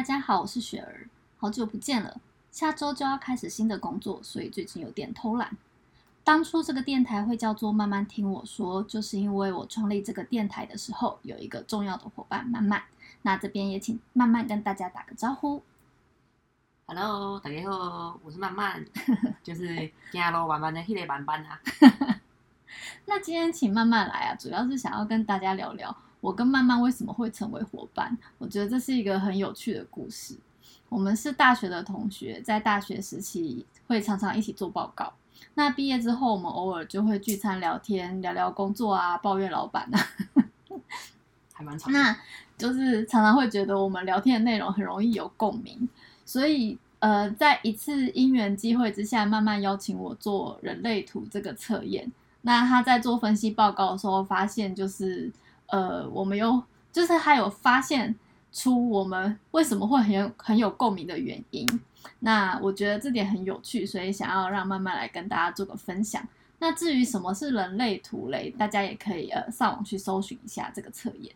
大家好，我是雪儿，好久不见了。下周就要开始新的工作，所以最近有点偷懒。当初这个电台会叫做“慢慢听我说”，就是因为我创立这个电台的时候，有一个重要的伙伴慢慢。那这边也请慢慢跟大家打个招呼。Hello，大家好，我是慢慢，就是今日晚班的迄个慢慢啊。那今天请慢慢来啊，主要是想要跟大家聊聊我跟曼曼为什么会成为伙伴。我觉得这是一个很有趣的故事。我们是大学的同学，在大学时期会常常一起做报告。那毕业之后，我们偶尔就会聚餐聊天，聊聊工作啊，抱怨老板啊。还蛮长。那就是常常会觉得我们聊天的内容很容易有共鸣，所以呃，在一次因缘机会之下，慢慢邀请我做人类图这个测验。那他在做分析报告的时候，发现就是呃，我们有就是他有发现出我们为什么会很有很有共鸣的原因。那我觉得这点很有趣，所以想要让慢慢来跟大家做个分享。那至于什么是人类图类，大家也可以呃上网去搜寻一下这个测验。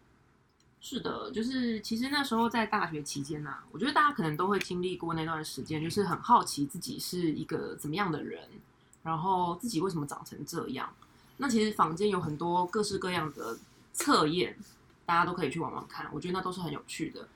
是的，就是其实那时候在大学期间呐、我觉得大家可能都会经历过那段时间，就是很好奇自己是一个怎么样的人，然后自己为什么长成这样。那其实坊间有很多各式各样的测验，大家都可以去网网看，我觉得那都是很有趣的。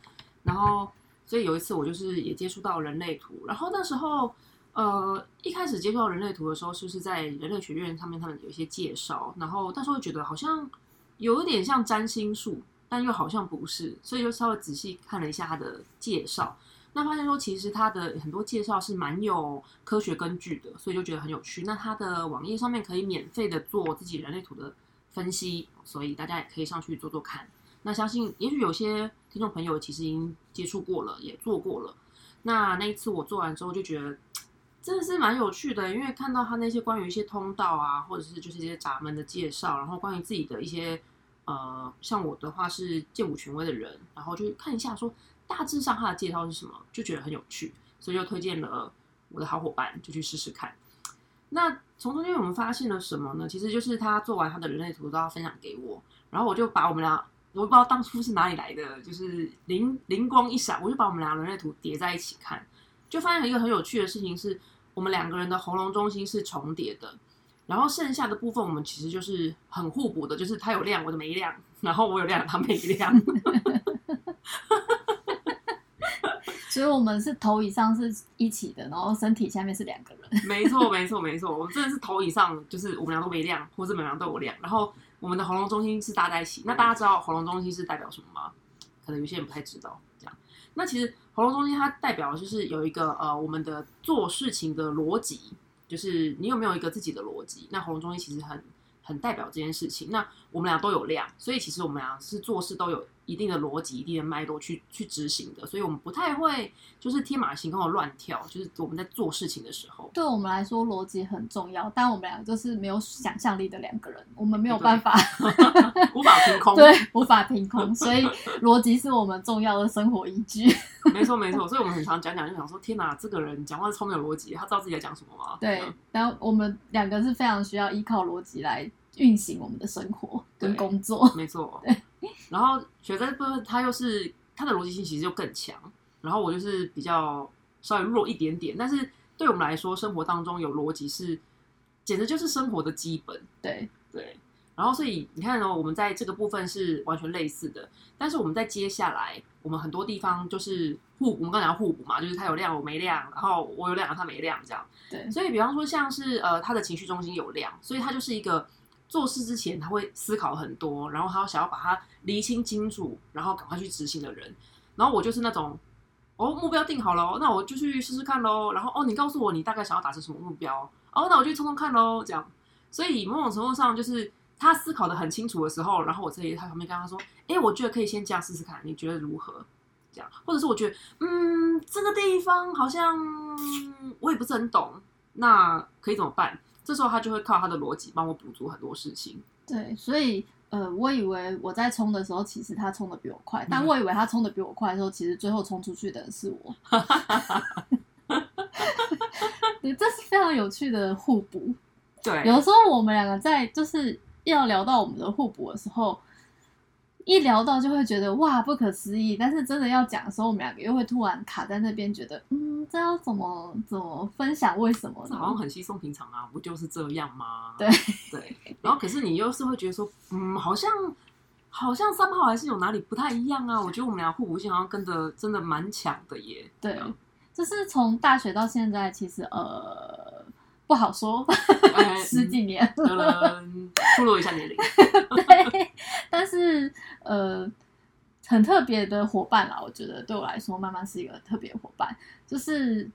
然后，所以有一次我就是也接触到人类图，然后那时候呃一开始接触到人类图的时候，是不是在人类学院上面他们有一些介绍，然后那时候觉得好像有一点像占星术，但又好像不是，所以就稍微仔细看了一下他的介绍。那发现说，其实他的很多介绍是蛮有科学根据的，所以就觉得很有趣。那他的网页上面可以免费的做自己人类图的分析，所以大家也可以上去做做看。那相信也许有些听众朋友其实已经接触过了，也做过了。那那一次我做完之后就觉得真的是蛮有趣的，因为看到他那些关于一些通道啊，或者是就是一些闸门的介绍，然后关于自己的一些呃，像我的话是剑舞权威的人，然后就看一下说大致上他的介绍是什么，就觉得很有趣，所以就推荐了我的好伙伴就去试试看。那从中间我们发现了什么呢？其实就是他做完他的人类图都要分享给我，然后我就把我们俩，我不知道当初是哪里来的，就是灵灵光一闪，我就把我们俩人类图叠在一起看，就发现一个很有趣的事情是，我们两个人的喉咙中心是重叠的，然后剩下的部分我们其实就是很互补的，就是他有亮，我的没亮，然后我有亮，他没亮。所以我们是头以上是一起的，然后身体下面是两个。没错，没错，没错，我们真的是头以上，就是我们俩都没亮，或者我们俩都有亮，然后我们的喉咙中心是搭在一起。那大家知道喉咙中心是代表什么吗？可能有些人不太知道。这样，那其实喉咙中心它代表就是有一个呃我们的做事情的逻辑，就是你有没有一个自己的逻辑？那喉咙中心其实很很代表这件事情。那我们俩都有亮，所以其实我们俩是做事都有一定的逻辑、一定的脉络去去执行的，所以我们不太会就是天马行空的乱跳，就是我们在做事情的时候。对我们来说，逻辑很重要，但我们两个就是没有想象力的两个人，我们没有办法 无法凭空。对无法凭空，所以逻辑是我们重要的生活依据。没错没错，所以我们很常讲讲就想说，天哪，这个人讲话是超没有逻辑，他知道自己在讲什么吗？对嗯，然后我们两个是非常需要依靠逻辑来运行我们的生活跟工作。没错。然后雪在这部分，他又是他的逻辑性其实就更强，然后我就是比较稍微弱一点点，但是对我们来说，生活当中有逻辑是简直就是生活的基本。对，对，然后所以你看呢、我们在这个部分是完全类似的，但是我们在接下来，我们很多地方就是互补，我们刚才讲互补嘛，就是他有量我没量，然后我有量他没量这样。对，所以比方说像是呃他的情绪中心有量，所以他就是一个做事之前他会思考很多，然后他想要把它厘清清楚，然后赶快去执行的人。然后我就是那种。哦，目标定好了，那我就去试试看喽。然后哦，你告诉我你大概想要达成什么目标哦，那我就冲冲看喽。这样，所以某种程度上就是他思考的很清楚的时候，然后我这里他旁边跟他说，哎，我觉得可以先这样试试看，你觉得如何？这样，或者是我觉得，嗯，这个地方好像我也不是很懂，那可以怎么办？这时候他就会靠他的逻辑帮我补足很多事情。对，所以呃，我以为我在冲的时候，其实他冲的比我快，但嗯我以为他冲的比我快的时候，其实最后冲出去的人是我。对，这是非常有趣的互补。对，有的时候我们两个在就是要聊到我们的互补的时候，一聊到就会觉得哇不可思议，但是真的要讲的时候，我们两个又会突然卡在那边，觉得嗯，这要怎么怎么分享？为什么？这好像很稀松平常啊，不就是这样吗？对对，然后可是你又是会觉得说，嗯，好像好像三号还是有哪里不太一样啊。我觉得我们俩互补性好像跟的真的蛮强的耶。对，就是从大学到现在，其实呃不好说，哎十几年。透露一下年龄，对，但是呃，很特别的伙伴啦，我觉得对我来说，慢慢是一个特别的伙伴，就是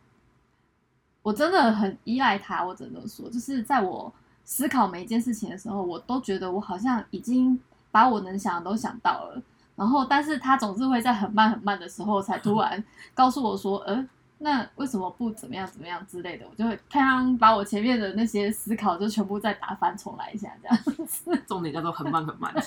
我真的很依赖他，我只能说，就是在我思考每一件事情的时候，我都觉得我好像已经把我能想的都想到了，然后，但是他总是会在很慢很慢的时候，才突然告诉我说，呃。那为什么不怎么样怎么样之类的？我就会啪把我前面的那些思考就全部再打翻重来一下，这样子。重点叫做很慢很慢。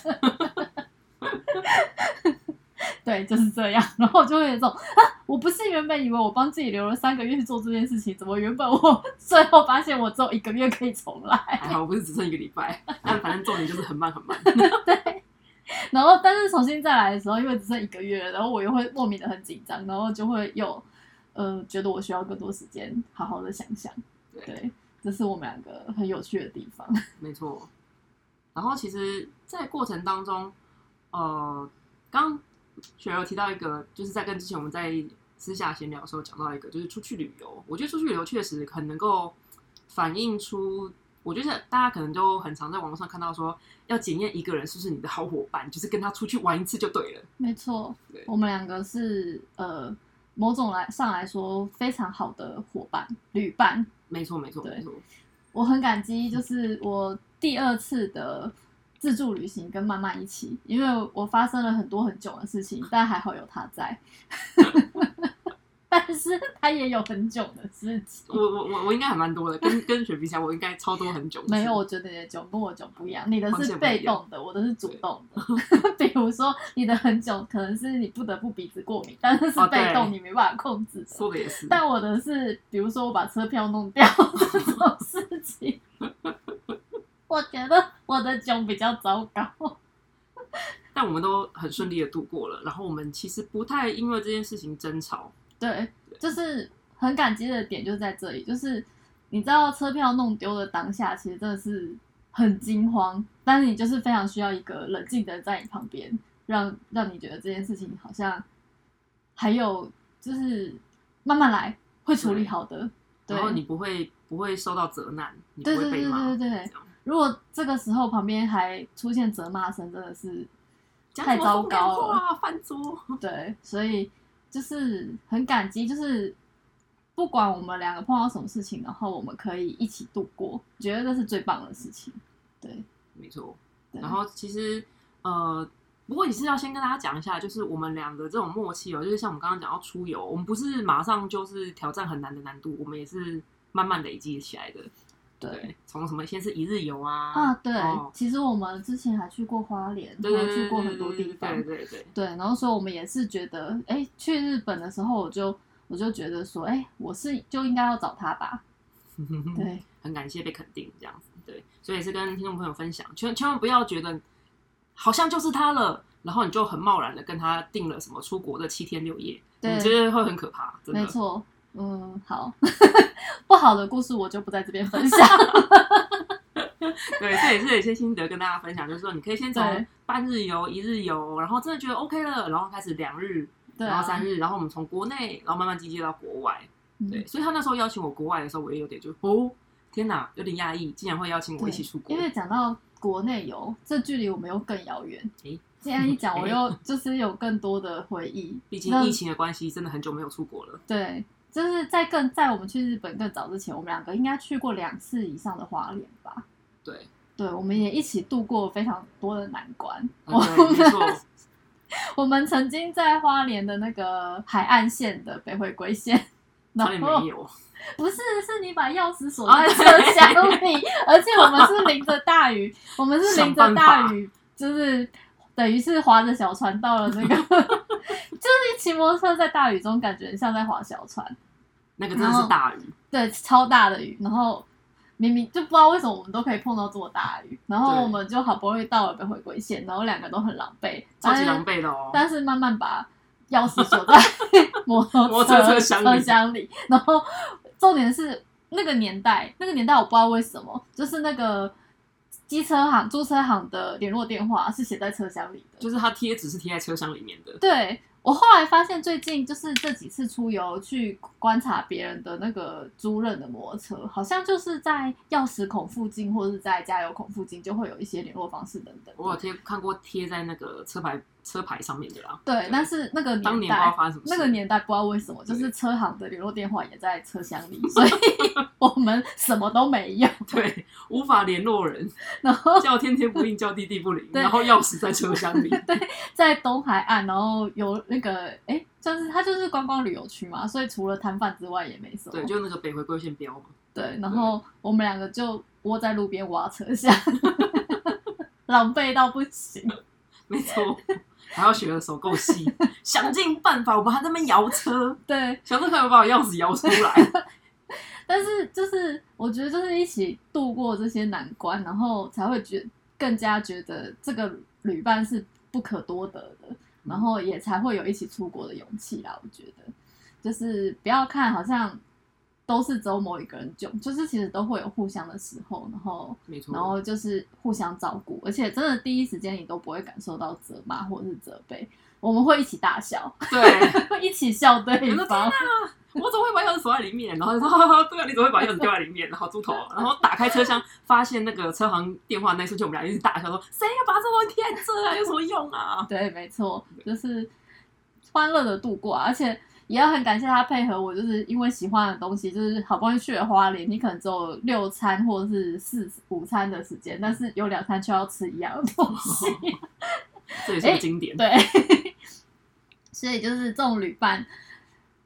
对，就是这样。然后就会有一种啊，我不是原本以为我帮自己留了三个月去做这件事情，怎么原本我最后发现我只有一个月可以重来？还 好我不是只剩一个礼拜，但反正重点就是很慢很慢。对。然后，但是重新再来的时候，因为只剩一个月了，然后我又会莫名的很紧张，然后就会又。呃，觉得我需要更多时间好好的想想，对，这是我们两个很有趣的地方。没错。然后其实，在过程当中，呃，刚雪柔提到一个，就是在跟之前我们在私下闲聊的时候讲到一个，就是出去旅游。我觉得出去旅游确实很能够反映出，我觉得大家可能都很常在网络上看到说，要检验一个人是不是你的好伙伴，就是跟他出去玩一次就对了。没错，我们两个是呃。某种来上来说非常好的伙伴旅伴，没错没错没错，我很感激，就是我第二次的自助旅行跟妈妈一起，因为我发生了很多很久的事情，但还好有他在。他也有很久的事情，我我我我应该还蛮多的，跟跟雪碧起来，我应该超多很久。没有，我觉得你的久跟我久不一样，你的是被动的，我的是主动的。比如说你的很久，可能是你不得不鼻子过敏，但是是被动，你没办法控制。说的也是。但我的是，比如说我把车票弄掉 这种事情，我觉得我的囧比较糟糕。但我们都很顺利的度过了，然后我们其实不太因为这件事情争吵。对，就是很感激的点就在这里，就是你知道车票弄丢的当下，其实真的是很惊慌，但是你就是非常需要一个冷静的人在你旁边，让让你觉得这件事情好像还有就是慢慢来，会处理好的，然后你不会不会受到责难，你不会被骂。对对对对，如果这个时候旁边还出现责骂声，真的是太糟糕了，翻桌。对，所以。就是很感激，就是不管我们两个碰到什么事情，然后我们可以一起度过，觉得这是最棒的事情。对，没错。然后其实呃，不过也是要先跟大家讲一下，就是我们两个这种默契哦，就是像我们刚刚讲到出游，我们不是马上就是挑战很难的难度，我们也是慢慢累积起来的。对，从什么先是一日游啊？啊，对，其实我们之前还去过花莲，然后去过很多地方，对对对，对。然后所以我们也是觉得，哎，去日本的时候，我就我就觉得说，哎，我是就应该要找他吧。对，很感谢被肯定这样子，对，所以也是跟听众朋友分享，千千万不要觉得好像就是他了，然后你就很贸然的跟他定了什么出国的七天六夜，你觉得会很可怕，真的没错。嗯，好，不好的故事我就不在这边分享。对，这也是有些心得跟大家分享，就是说你可以先从半日游、一日游，然后真的觉得 OK 了，然后开始两日，然后三日，然后我们从国内，然后慢慢进阶到国外。对，所以他那时候邀请我国外的时候，我也有点就哦，天哪，有点压抑，竟然会邀请我一起出国。因为讲到国内游，这距离我们又更遥远。诶，这样一讲，我又就是有更多的回忆。毕竟疫情的关系，真的很久没有出国了。对。就是在更在我们去日本更早之前，我们两个应该去过两次以上的花莲吧？对，对，我们也一起度过非常多的难关。我们 我们曾经在花莲的那个海岸线的北回归线，哪里没有？不是，是你把钥匙锁在车厢里，而且我们是淋着大雨，我们是淋着大雨，就是等于是划着小船到了那个，就是骑摩托车在大雨中，感觉像在划小船。那个真的是大雨，对，超大的雨。然后明明就不知道为什么我们都可以碰到这么大的雨，然后我们就好不容易到了北回归线，然后两个都很狼狈，超级狼狈的哦。但是慢慢把钥匙锁在 摩托车车厢里，然后重点是那个年代，那个年代我不知道为什么，就是那个机车行、租车行的联络电话是写在车厢里的。就是它贴纸是贴在车厢里面的，对我后来发现，最近就是这几次出游去观察别人的那个租赁的摩托车，好像就是在钥匙孔附近或者是在加油孔附近就会有一些联络方式等等。我有贴看过贴在那个车牌车牌上面的啦。对，但是那个年代，那个年代不知道为什么，就是车行的联络电话也在车厢里，所以 我们什么都没有。对无法联络人，然后 叫天天不应，叫地地不灵，然后钥匙在车厢里。对在东海岸，然后有那个哎，就是它就是观光旅游区嘛，所以除了摊贩之外也没什么。对，就那个北回归线标嘛。对，然后我们两个就窝在路边挖车厢，狼狈到不行。没错，还要学的手够细，想尽办法，我们还在那边摇车，对，想尽办法把我钥匙摇出来。但是就是我觉得就是一起度过这些难关，然后才会觉更加觉得这个旅伴是不可多得的，然后也才会有一起出国的勇气啦。我觉得就是不要看好像都是只有某一个人囧，就是其实都会有互相的时候，然后没错，然后就是互相照顾，而且真的第一时间你都不会感受到责骂或者是责备，我们会一起大笑，对，会 一起笑对方。我怎么会把钥匙锁在里面？然后就说，哈哈，对啊，你怎么会把钥匙丢在里面？然后猪头，然后打开车厢，发现那个车行电话那一瞬间，我们俩一直大笑说，谁要把这东西贴在这啊？有什么用啊？对，没错，就是欢乐的度过啊、而且也要很感谢他配合我，就是因为喜欢的东西，就是好不容易去了花莲，你可能只有六餐或者是四五餐的时间，但是有两餐却要吃一样的东西，这也是个经典。对，所以就是这种旅伴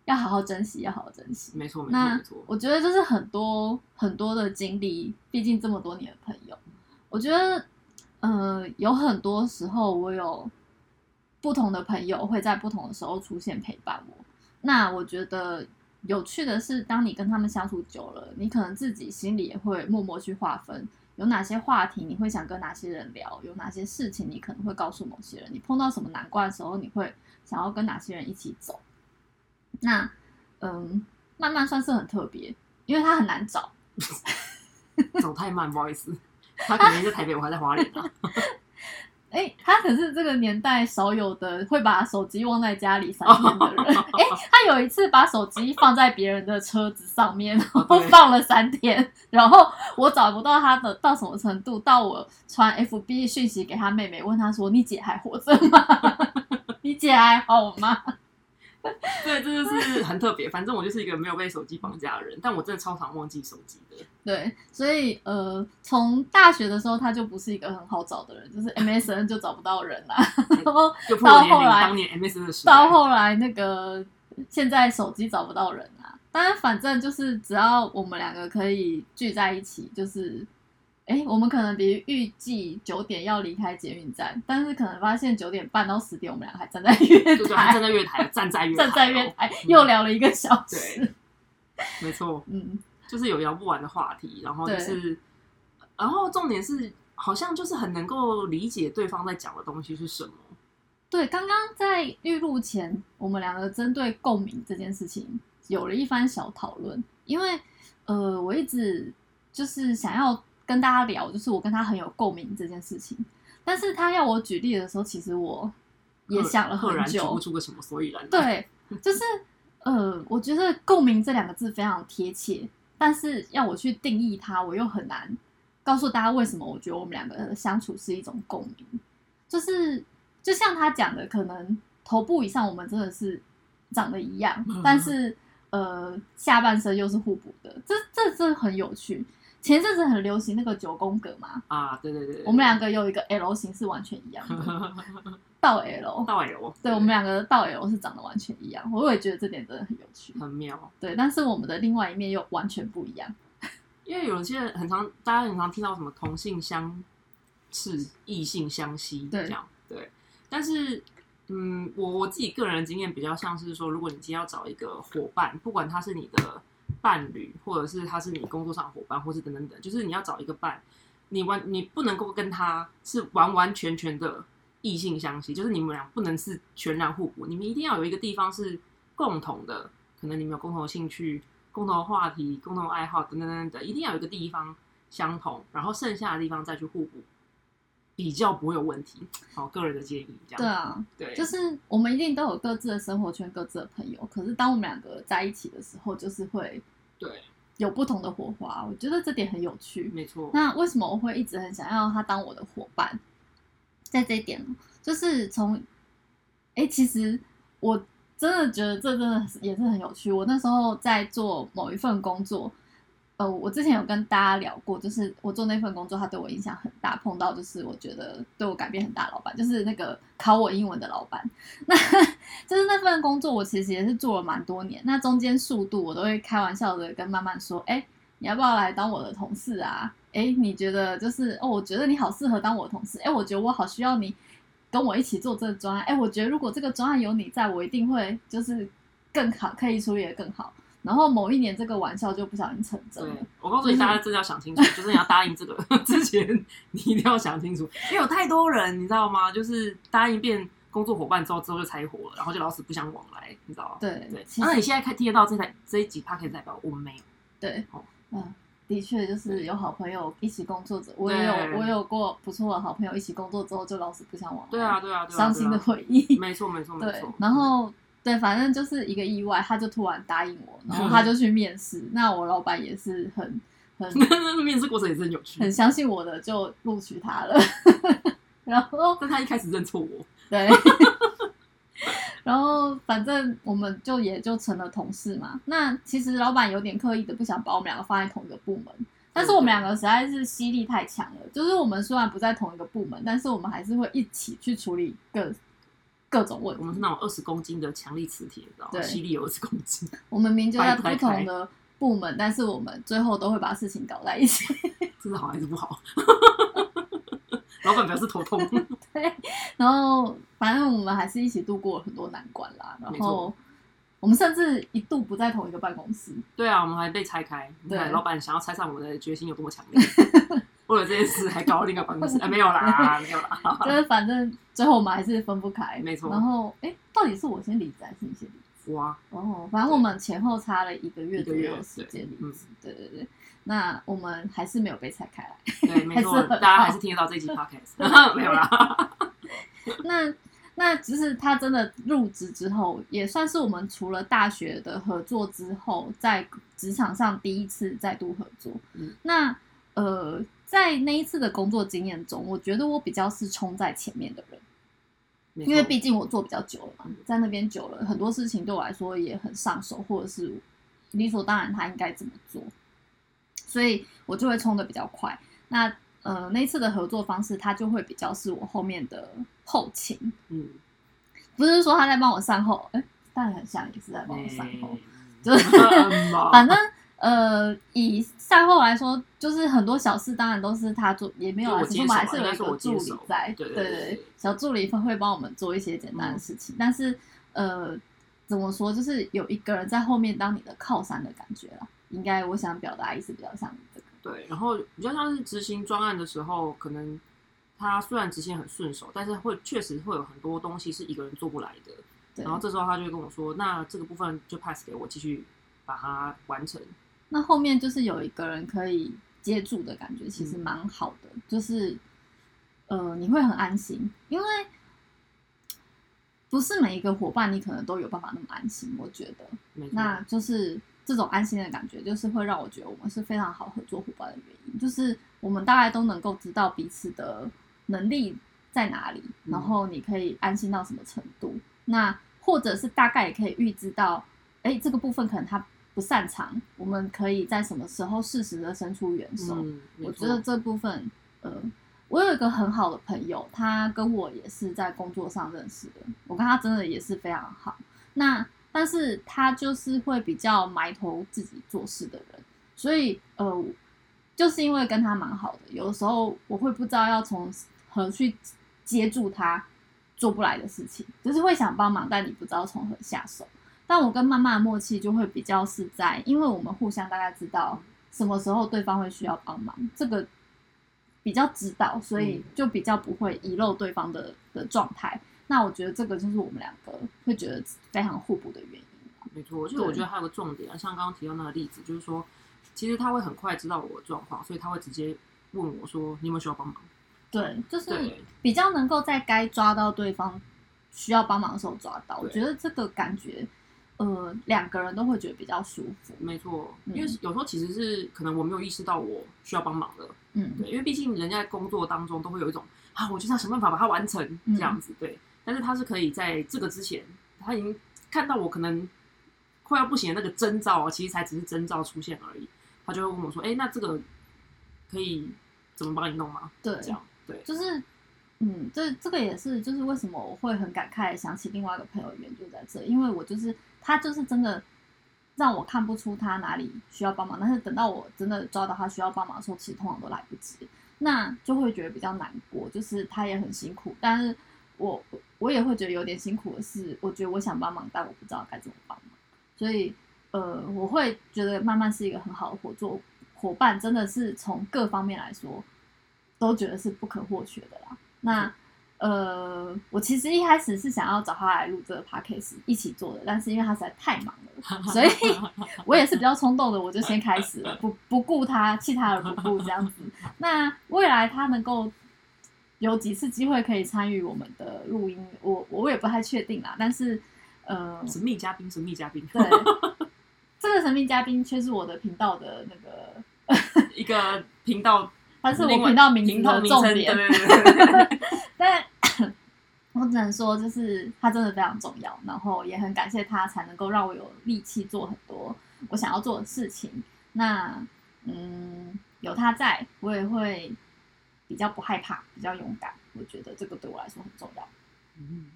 要好好珍惜，要好好珍惜。没错，没错，那没错。我觉得就是很多很多的经历，毕竟这么多年的朋友，我觉得，呃，有很多时候我有不同的朋友会在不同的时候出现陪伴我。那我觉得有趣的是，当你跟他们相处久了，你可能自己心里也会默默去划分，有哪些话题你会想跟哪些人聊，有哪些事情你可能会告诉某些人，你碰到什么难关的时候，你会想要跟哪些人一起走。那，嗯，慢慢算是很特别，因为他很难找。走太慢，不好意思。他可能在台北，我还在花莲啊。哎，他可是这个年代少有的会把手机忘在家里三天的人。哎，他有一次把手机放在别人的车子上面，然后放了三天，然后我找不到他的到什么程度，到我传 FB 讯息给他妹妹，问他说：“你姐还活着吗？你姐还好吗 对，这就是很特别。反正我就是一个没有被手机绑架的人，但我真的超常忘记手机的。？”对，所以呃，从大学的时候他就不是一个很好找的人，就是 MSN 就找不到人啦，然后 到后来当年 MSN 的时代。到后来那个现在手机找不到人啊，当然反正就是只要我们两个可以聚在一起，就是。哎，我们可能比预计九点要离开捷运站，但是可能发现九点半到十点，我们俩还站在月对对，还台，站在月台，站在月 站在月台又聊了一个小对时。没错，嗯，就是有聊不完的话题，然后就是，然后重点是，好像就是很能够理解对方在讲的东西是什么。对，刚刚在预录前，我们两个针对共鸣这件事情有了一番小讨论，因为呃，我一直就是想要跟大家聊，就是我跟他很有共鸣这件事情，但是他要我举例的时候，其实我也想了很久然举不，出个什么所以然。对，就是呃，我觉得“共鸣”这两个字非常贴切，但是要我去定义它，我又很难告诉大家为什么我觉得我们两个的相处是一种共鸣。就是就像他讲的，可能头部以上我们真的是长得一样，嗯但是呃下半身又是互补的，这这这很有趣。前阵子很流行那个九宫格嘛，啊，对对对对，我们两个有一个 L 型是完全一样的，倒 L，倒 L，对我们两个的倒 L 是长得完全一样，我也觉得这点真的很有趣。很妙。对，但是我们的另外一面又完全不一样。因为有些人很常，大家很常听到什么同性相斥、异性相吸对这样，对。但是，嗯，我我自己个人的经验比较像是说，如果你今天要找一个伙伴，不管他是你的伴侣，或者是他是你工作上的伙伴，或是等等等，就是你要找一个伴，你完你不能够跟他是完完全全的异性相吸，就是你们俩不能是全然互补，你们一定要有一个地方是共同的，可能你们有共同兴趣、共同话题、共同爱好等等等等，一定要有一个地方相同，然后剩下的地方再去互补，比较不会有问题。好，个人的建议这样。对啊，对，就是我们一定都有各自的生活圈、各自的朋友，可是当我们两个在一起的时候，就是会对，有不同的火花。我觉得这点很有趣。没错。那为什么我会一直很想要他当我的伙伴？在这一点，就是从，哎，其实我真的觉得这真的也是很有趣。我那时候在做某一份工作，呃，我之前有跟大家聊过，就是我做那份工作，他对我影响很大，碰到就是我觉得对我改变很大老板，就是那个考我英文的老板。那就是那份工作，我其实也是做了蛮多年。那中间速度，我都会开玩笑的跟慢慢说，哎，你要不要来当我的同事啊？哎，你觉得就是哦？我觉得你好适合当我的同事。哎，我觉得我好需要你跟我一起做这个专案。哎，我觉得如果这个专案有你在，我一定会就是更好，可以处理的更好。然后某一年这个玩笑就不小心成真了。我告诉你，大家真的要想清楚，就是你要答应这个 之前，你一定要想清楚，因为有太多人，你知道吗？就是答应变工作伙伴之后，之后就拆伙了，然后就老死不相往来，你知道吗？对对。那你现在看听得到这台这一集 p a r k 代表我们没有。对，哦，嗯。的确，就是有好朋友一起工作着，我也有我有过不错的好朋友一起工作之后就老死不相往来。对啊，对啊，伤心的回忆。没错，没错，没错。然后对，反正就是一个意外，他就突然答应我，然后 他就去面试。那我老板也是很很 面试过程也是很有趣，很相信我的，就录取他了。然后，但他一开始认错我。对。然后反正我们就也就成了同事嘛。那其实老板有点刻意的不想把我们两个放在同一个部门，但是我们两个实在是吸力太强了。就是我们虽然不在同一个部门，但是我们还是会一起去处理各各种问题。我们是那种二十公斤的强力磁铁，知道吗？吸力有二十公斤。我们明就在不同的部门，但是我们最后都会把事情搞在一起。这是好还是不好？老板表示头痛。对，然后反正我们还是一起度过了很多难关啦。然后我们甚至一度不在同一个办公室。对啊，我们还被拆开。对，老板想要拆散我们的决心有多么强烈。为了这件事还搞了另一个办公室。哎，没有啦，没有啦。就是反正最后我们还是分不开。没错。然后哎，到底是我先离职还是你先离职？哇。哦，反正我们前后差了一个月左右的时间离职。对对对。那我们还是没有被拆开来，对，没错，大家还是听得到这期 podcast，没有啦。那那只是他真的入职之后，也算是我们除了大学的合作之后，在职场上第一次再度合作。嗯，那呃，在那一次的工作经验中，我觉得我比较是冲在前面的人，因为毕竟我做比较久了嘛，在那边久了，很多事情对我来说也很上手，或者是理所当然他应该怎么做。所以我就会冲的比较快。那呃，那一次的合作方式，他就会比较是我后面的后勤。嗯，不是说他在帮我善后，哎，但很像也是在帮我善后。就是 反正呃，以赛后来说，就是很多小事当然都是他做，也没有啊，其实我们还是有一个助理在。对对对，小助理会帮我们做一些简单的事情。但是呃，怎么说，就是有一个人在后面当你的靠山的感觉了。应该我想表达意思比较像这个，对，然后比较像是执行专案的时候，可能他虽然执行很顺手，但是会确实会有很多东西是一个人做不来的。然后这时候他就会跟我说：“那这个部分就 pass 给我，继续把它完成。”那后面就是有一个人可以接住的感觉，其实蛮好的，就是呃，你会很安心，因为不是每一个伙伴你可能都有办法那么安心。我觉得，那就是。这种安心的感觉，就是会让我觉得我们是非常好合作伙伴的原因。就是我们大概都能够知道彼此的能力在哪里，然后你可以安心到什么程度。那或者是大概也可以预知到，哎，这个部分可能他不擅长，我们可以在什么时候适时的伸出援手。我觉得这部分，呃，我有一个很好的朋友，他跟我也是在工作上认识的，我跟他真的也是非常好。那但是他就是会比较埋头自己做事的人，所以呃，就是因为跟他蛮好的，有的时候我会不知道要从何去接住他做不来的事情，就是会想帮忙，但你不知道从何下手。但我跟妈妈的默契就会比较是在，因为我们互相大概知道什么时候对方会需要帮忙，这个比较知道，所以就比较不会遗漏对方的的状态。那我觉得这个就是我们两个会觉得非常互补的原因。没错，就是我觉得还有个重点，像刚刚提到那个例子，就是说，其实他会很快知道我的状况，所以他会直接问我说：“你有没有需要帮忙？”对，就是比较能够在该抓到对方需要帮忙的时候抓到。我对觉得这个感觉，呃，两个人都会觉得比较舒服。没错，嗯因为有时候其实是可能我没有意识到我需要帮忙的，嗯，对，因为毕竟人家在工作当中都会有一种啊，我就是要想办法把它完成嗯这样子，对。但是他是可以在这个之前，他已经看到我可能快要不行的那个征兆啊，其实才只是征兆出现而已，他就会问我说：“哎、那这个可以怎么帮你弄吗？”对这，样对，就是，嗯，这这个也是，就是为什么我会很感慨想起另外一个朋友原因就在这，因为我就是他就是真的让我看不出他哪里需要帮忙，但是等到我真的抓到他需要帮忙的时候，其实通常都来不及，那就会觉得比较难过，就是他也很辛苦，但是我我也会觉得有点辛苦的是，我觉得我想帮忙，但我不知道该怎么帮忙，所以呃，我会觉得慢慢是一个很好的合作伙伴，真的是从各方面来说，都觉得是不可或缺的啦。那呃，我其实一开始是想要找他来录这个 podcast 一起做的，但是因为他实在太忙了，所以我也是比较冲动的，我就先开始了，不不顾他，弃他而不顾这样子。那未来他能够有几次机会可以参与我们的录音，我我也不太确定啦。但是呃，神秘嘉宾，神秘嘉宾，对，这个神秘嘉宾却是我的频道的那个，一个频道，他是我频道名字的重点。对对对对 但 我只能说，就是他真的非常重要，然后也很感谢他，才能够让我有力气做很多我想要做的事情。那嗯，有他在，我也会比较不害怕，比较勇敢。我觉得这个对我来说很重要。嗯，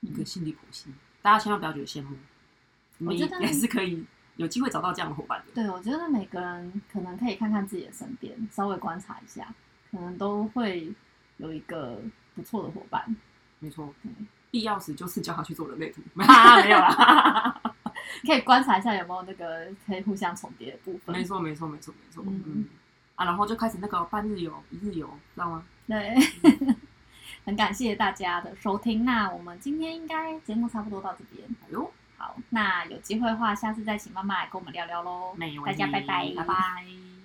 一个心理谱系，大家千万不要觉得羡慕，我觉得也是可以有机会找到这样的伙伴的。对，我觉得每个人可能可以看看自己的身边，稍微观察一下，可能都会有一个不错的伙伴。没错对，必要时就是叫他去做人类图，啊没有啦。可以观察一下有没有那个可以互相重叠的部分。没错，没错，没错，没错。嗯嗯啊，然后就开始那个半日游、一日游，知道吗？对，很感谢大家的收听。那我们今天应该节目差不多到这边。哎呦，好，那有机会的话，下次再请妈妈来跟我们聊聊喽。大没问题，家拜拜，拜拜。